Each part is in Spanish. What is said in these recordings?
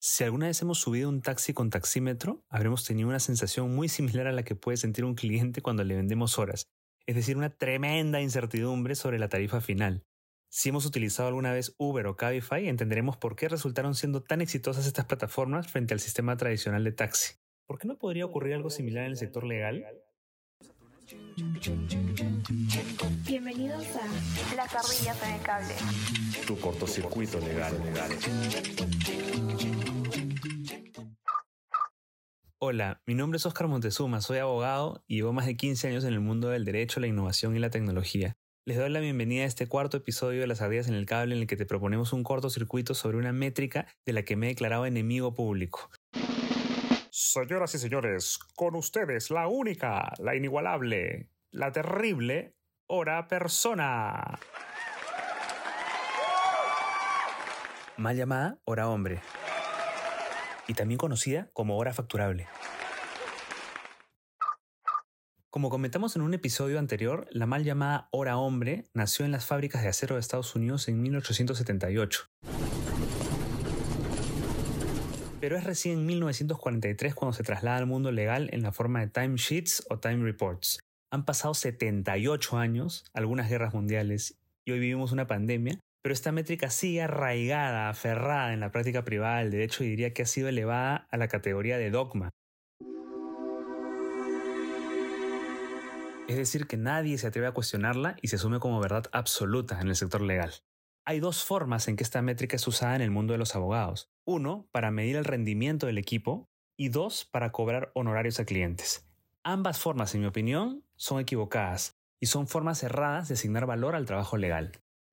Si alguna vez hemos subido un taxi con taxímetro, habremos tenido una sensación muy similar a la que puede sentir un cliente cuando le vendemos horas, es decir, una tremenda incertidumbre sobre la tarifa final. Si hemos utilizado alguna vez Uber o Cabify, entenderemos por qué resultaron siendo tan exitosas estas plataformas frente al sistema tradicional de taxi. ¿Por qué no podría ocurrir algo similar en el sector legal? Bienvenidos a Las ardillas en el cable. Tu cortocircuito legal, legal. Hola, mi nombre es Oscar Montezuma, soy abogado y llevo más de 15 años en el mundo del derecho, la innovación y la tecnología. Les doy la bienvenida a este cuarto episodio de Las Ardillas en el Cable en el que te proponemos un cortocircuito sobre una métrica de la que me he declarado enemigo público. Señoras y señores, con ustedes la única, la inigualable, la terrible hora persona. Mal llamada hora hombre y también conocida como hora facturable. Como comentamos en un episodio anterior, la mal llamada hora hombre nació en las fábricas de acero de Estados Unidos en 1878. Pero es recién en 1943 cuando se traslada al mundo legal en la forma de timesheets o time reports. Han pasado 78 años, algunas guerras mundiales, y hoy vivimos una pandemia, pero esta métrica sigue arraigada, aferrada en la práctica privada del derecho y diría que ha sido elevada a la categoría de dogma. Es decir, que nadie se atreve a cuestionarla y se asume como verdad absoluta en el sector legal. Hay dos formas en que esta métrica es usada en el mundo de los abogados. Uno, para medir el rendimiento del equipo y dos, para cobrar honorarios a clientes. Ambas formas, en mi opinión, son equivocadas y son formas erradas de asignar valor al trabajo legal.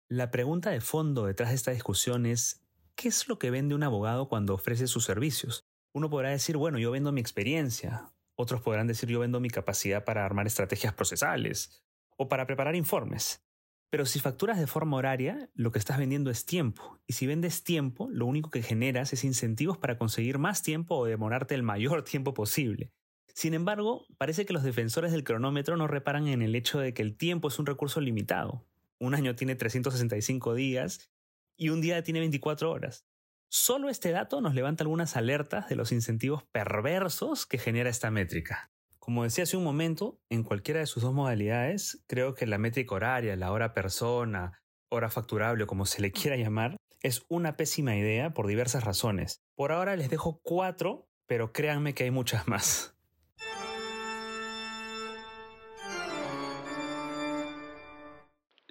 La pregunta de fondo detrás de esta discusión es, ¿qué es lo que vende un abogado cuando ofrece sus servicios? Uno podrá decir, bueno, yo vendo mi experiencia. Otros podrán decir, yo vendo mi capacidad para armar estrategias procesales o para preparar informes. Pero si facturas de forma horaria, lo que estás vendiendo es tiempo. Y si vendes tiempo, lo único que generas es incentivos para conseguir más tiempo o demorarte el mayor tiempo posible. Sin embargo, parece que los defensores del cronómetro no reparan en el hecho de que el tiempo es un recurso limitado un año tiene 365 días y un día tiene 24 horas. Solo este dato nos levanta algunas alertas de los incentivos perversos que genera esta métrica. Como decía hace un momento, en cualquiera de sus dos modalidades, creo que la métrica horaria, la hora persona, hora facturable o como se le quiera llamar, es una pésima idea por diversas razones. Por ahora les dejo cuatro, pero créanme que hay muchas más.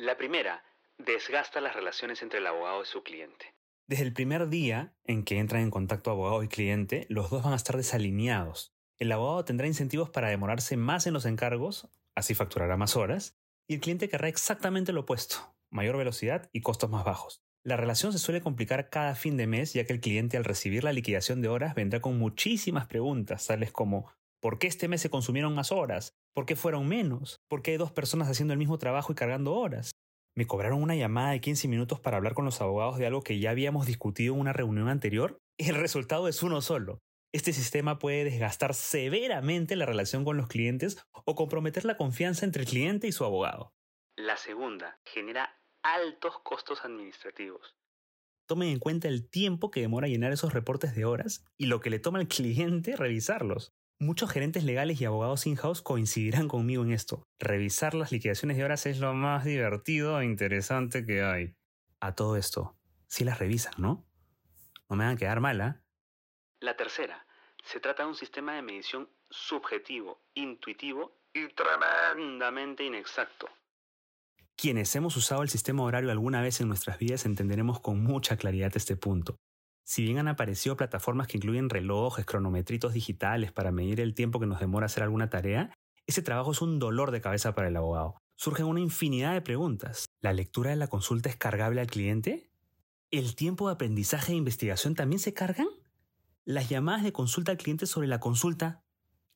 La primera, desgasta las relaciones entre el abogado y su cliente. Desde el primer día en que entran en contacto abogado y cliente, los dos van a estar desalineados. El abogado tendrá incentivos para demorarse más en los encargos, así facturará más horas, y el cliente querrá exactamente lo opuesto, mayor velocidad y costos más bajos. La relación se suele complicar cada fin de mes ya que el cliente al recibir la liquidación de horas vendrá con muchísimas preguntas, tales como ¿por qué este mes se consumieron más horas? ¿Por qué fueron menos? ¿Por qué hay dos personas haciendo el mismo trabajo y cargando horas? Me cobraron una llamada de 15 minutos para hablar con los abogados de algo que ya habíamos discutido en una reunión anterior. El resultado es uno solo. Este sistema puede desgastar severamente la relación con los clientes o comprometer la confianza entre el cliente y su abogado. La segunda genera altos costos administrativos. Tomen en cuenta el tiempo que demora llenar esos reportes de horas y lo que le toma al cliente revisarlos. Muchos gerentes legales y abogados in-house coincidirán conmigo en esto. Revisar las liquidaciones de horas es lo más divertido e interesante que hay. A todo esto, si las revisan, ¿no? No me van a quedar mala. La tercera, se trata de un sistema de medición subjetivo, intuitivo y tremendamente inexacto. Quienes hemos usado el sistema horario alguna vez en nuestras vidas entenderemos con mucha claridad este punto. Si bien han aparecido plataformas que incluyen relojes, cronometritos digitales para medir el tiempo que nos demora hacer alguna tarea, ese trabajo es un dolor de cabeza para el abogado. Surgen una infinidad de preguntas. ¿La lectura de la consulta es cargable al cliente? ¿El tiempo de aprendizaje e investigación también se cargan? ¿Las llamadas de consulta al cliente sobre la consulta,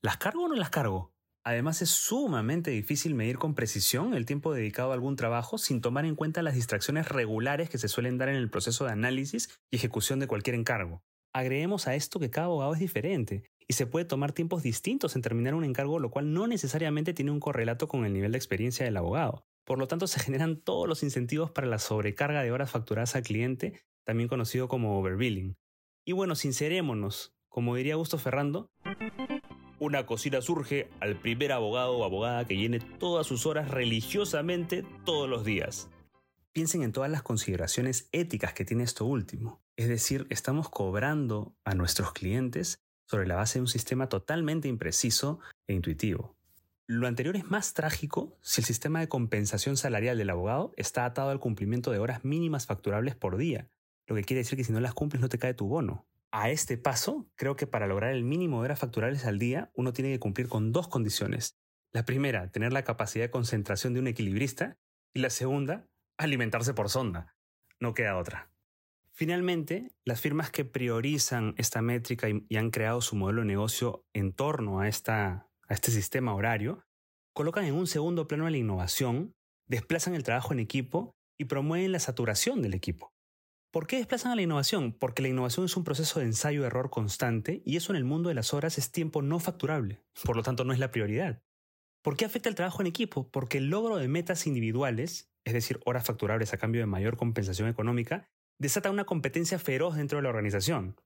¿las cargo o no las cargo? Además es sumamente difícil medir con precisión el tiempo dedicado a algún trabajo sin tomar en cuenta las distracciones regulares que se suelen dar en el proceso de análisis y ejecución de cualquier encargo. Agreguemos a esto que cada abogado es diferente y se puede tomar tiempos distintos en terminar un encargo, lo cual no necesariamente tiene un correlato con el nivel de experiencia del abogado. Por lo tanto, se generan todos los incentivos para la sobrecarga de horas facturadas al cliente, también conocido como overbilling. Y bueno, sincerémonos, como diría Augusto Ferrando, una cocina surge al primer abogado o abogada que llene todas sus horas religiosamente todos los días. Piensen en todas las consideraciones éticas que tiene esto último. Es decir, estamos cobrando a nuestros clientes sobre la base de un sistema totalmente impreciso e intuitivo. Lo anterior es más trágico si el sistema de compensación salarial del abogado está atado al cumplimiento de horas mínimas facturables por día, lo que quiere decir que si no las cumples no te cae tu bono. A este paso, creo que para lograr el mínimo de horas facturables al día, uno tiene que cumplir con dos condiciones. La primera, tener la capacidad de concentración de un equilibrista, y la segunda, alimentarse por sonda. No queda otra. Finalmente, las firmas que priorizan esta métrica y, han creado su modelo de negocio en torno a esta a este sistema horario, colocan en un segundo plano a la innovación, desplazan el trabajo en equipo y promueven la saturación del equipo. ¿Por qué desplazan a la innovación? Porque la innovación es un proceso de ensayo-error constante y eso en el mundo de las horas es tiempo no facturable, por lo tanto no es la prioridad. ¿Por qué afecta el trabajo en equipo? Porque el logro de metas individuales, es decir, horas facturables a cambio de mayor compensación económica, desata una competencia feroz dentro de la organización.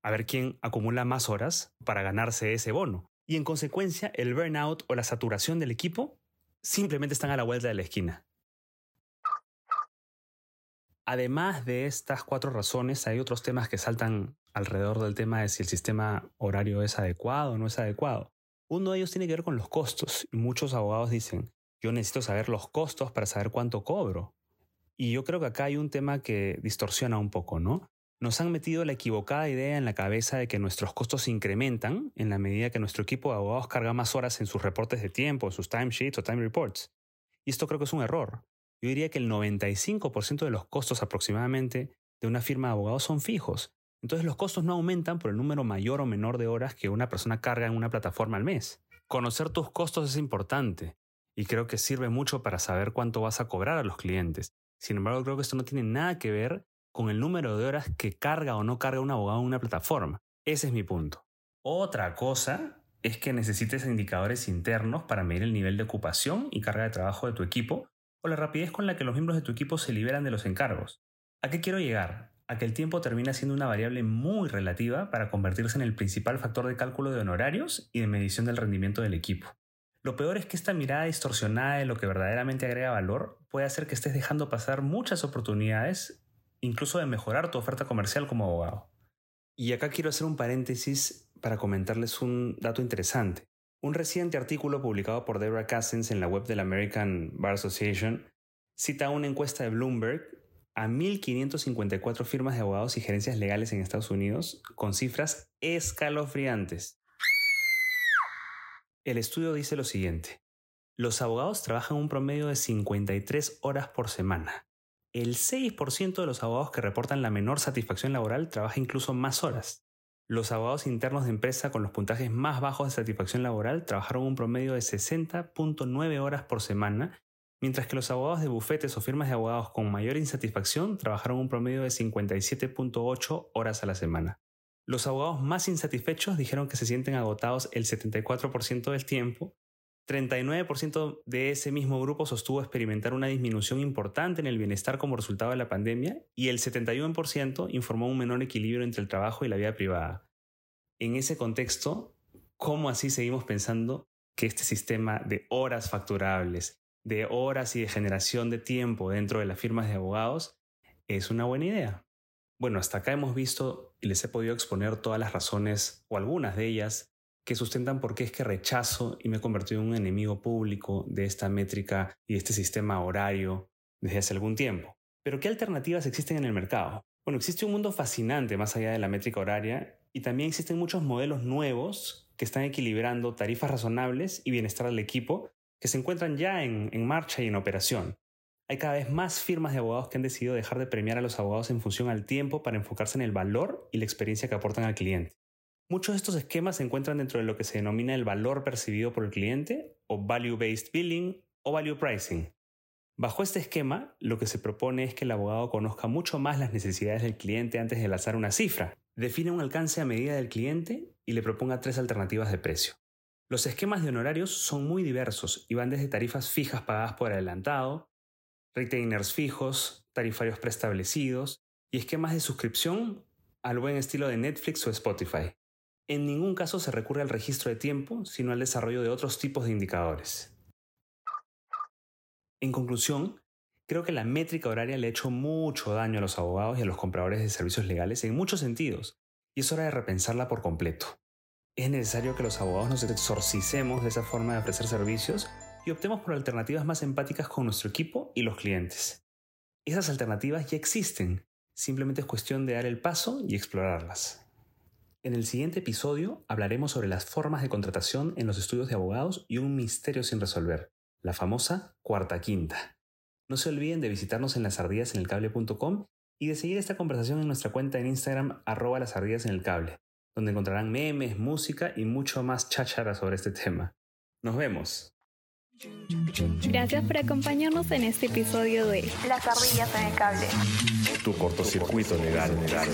A ver quién acumula más horas para ganarse ese bono y en consecuencia el burnout o la saturación del equipo simplemente están a la vuelta de la esquina. Además de estas cuatro razones, hay otros temas que saltan alrededor del tema de si el sistema horario es adecuado o no es adecuado. Uno de ellos tiene que ver con los costos. Muchos abogados dicen, yo necesito saber los costos para saber cuánto cobro. Y yo creo que acá hay un tema que distorsiona un poco, ¿no? nos han metido la equivocada idea en la cabeza de que nuestros costos se incrementan en la medida que nuestro equipo de abogados carga más horas en sus reportes de tiempo, en sus timesheets o time reports. Y esto creo que es un error. Yo diría que el 95% de los costos aproximadamente de una firma de abogados son fijos. Entonces los costos no aumentan por el número mayor o menor de horas que una persona carga en una plataforma al mes. Conocer tus costos es importante y creo que sirve mucho para saber cuánto vas a cobrar a los clientes. Sin embargo, creo que esto no tiene nada que ver con el número de horas que carga o no carga un abogado en una plataforma. Ese es mi punto. Otra cosa es que necesites indicadores internos para medir el nivel de ocupación y carga de trabajo de tu equipo o la rapidez con la que los miembros de tu equipo se liberan de los encargos. ¿A qué quiero llegar? A que el tiempo termina siendo una variable muy relativa para convertirse en el principal factor de cálculo de honorarios y de medición del rendimiento del equipo. Lo peor es que esta mirada distorsionada de lo que verdaderamente agrega valor puede hacer que estés dejando pasar muchas oportunidades incluso de mejorar tu oferta comercial como abogado. Y acá quiero hacer un paréntesis para comentarles un dato interesante. Un reciente artículo publicado por Deborah Cousins en la web de la American Bar Association cita una encuesta de Bloomberg a 1.554 firmas de abogados y gerencias legales en Estados Unidos con cifras escalofriantes. El estudio dice lo siguiente. Los abogados trabajan un promedio de 53 horas por semana, el 6% de los abogados que reportan la menor satisfacción laboral trabaja incluso más horas. Los abogados internos de empresa con los puntajes más bajos de satisfacción laboral trabajaron un promedio de 60.9 horas por semana, mientras que los abogados de bufetes o firmas de abogados con mayor insatisfacción trabajaron un promedio de 57.8 horas a la semana. Los abogados más insatisfechos dijeron que se sienten agotados el 74% del tiempo 39% de ese mismo grupo sostuvo experimentar una disminución importante en el bienestar como resultado de la pandemia y el 71% informó un menor equilibrio entre el trabajo y la vida privada. En ese contexto, ¿cómo así seguimos pensando que este sistema de horas facturables, de horas y de generación de tiempo dentro de las firmas de abogados es una buena idea? Bueno, hasta acá hemos visto y les he podido exponer todas las razones o algunas de ellas que sustentan por qué es que rechazo y me he convertido en un enemigo público de esta métrica y este sistema horario desde hace algún tiempo. Pero ¿qué alternativas existen en el mercado? Bueno, existe un mundo fascinante más allá de la métrica horaria y también existen muchos modelos nuevos que están equilibrando tarifas razonables y bienestar del equipo que se encuentran ya en, en marcha y en operación. Hay cada vez más firmas de abogados que han decidido dejar de premiar a los abogados en función al tiempo para enfocarse en el valor y la experiencia que aportan al cliente. Muchos de estos esquemas se encuentran dentro de lo que se denomina el valor percibido por el cliente o value-based billing o value pricing. Bajo este esquema, lo que se propone es que el abogado conozca mucho más las necesidades del cliente antes de lanzar una cifra, define un alcance a medida del cliente y le proponga tres alternativas de precio. Los esquemas de honorarios son muy diversos y van desde tarifas fijas pagadas por adelantado, retainers fijos, tarifarios preestablecidos y esquemas de suscripción al buen estilo de Netflix o Spotify. En ningún caso se recurre al registro de tiempo, sino al desarrollo de otros tipos de indicadores. En conclusión, creo que la métrica horaria le ha hecho mucho daño a los abogados y a los compradores de servicios legales en muchos sentidos, y es hora de repensarla por completo. Es necesario que los abogados nos exorcicemos de esa forma de ofrecer servicios y optemos por alternativas más empáticas con nuestro equipo y los clientes. Esas alternativas ya existen, simplemente es cuestión de dar el paso y explorarlas. En el siguiente episodio hablaremos sobre las formas de contratación en los estudios de abogados y un misterio sin resolver, la famosa cuarta quinta. No se olviden de visitarnos en lasardillasenelcable.com y de seguir esta conversación en nuestra cuenta en Instagram arroba las en el cable, donde encontrarán memes, música y mucho más cháchara sobre este tema. Nos vemos. Gracias por acompañarnos en este episodio de Las ardillas en el cable. Tu cortocircuito legal. legal.